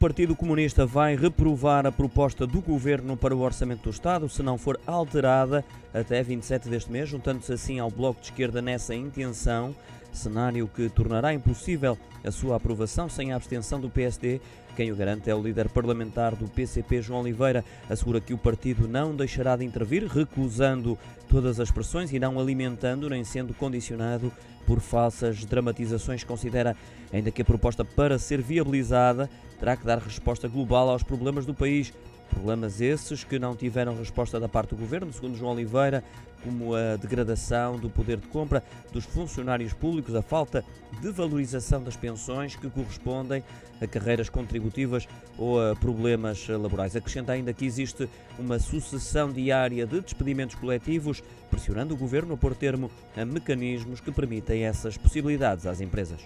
Partido Comunista vai reprovar a proposta do Governo para o Orçamento do Estado se não for alterada até 27 deste mês, juntando-se assim ao Bloco de Esquerda nessa intenção, cenário que tornará impossível a sua aprovação sem a abstenção do PSD. Quem o garante é o líder parlamentar do PCP, João Oliveira, assegura que o partido não deixará de intervir, recusando todas as pressões e não alimentando nem sendo condicionado por falsas dramatizações. Considera ainda que a proposta, para ser viabilizada, terá que dar resposta global aos problemas do país. Problemas esses que não tiveram resposta da parte do governo, segundo João Oliveira, como a degradação do poder de compra dos funcionários públicos, a falta de valorização das pensões que correspondem a carreiras contributivas ou a problemas laborais. Acrescenta ainda que existe uma sucessão diária de despedimentos coletivos, pressionando o governo a pôr termo a mecanismos que permitem essas possibilidades às empresas.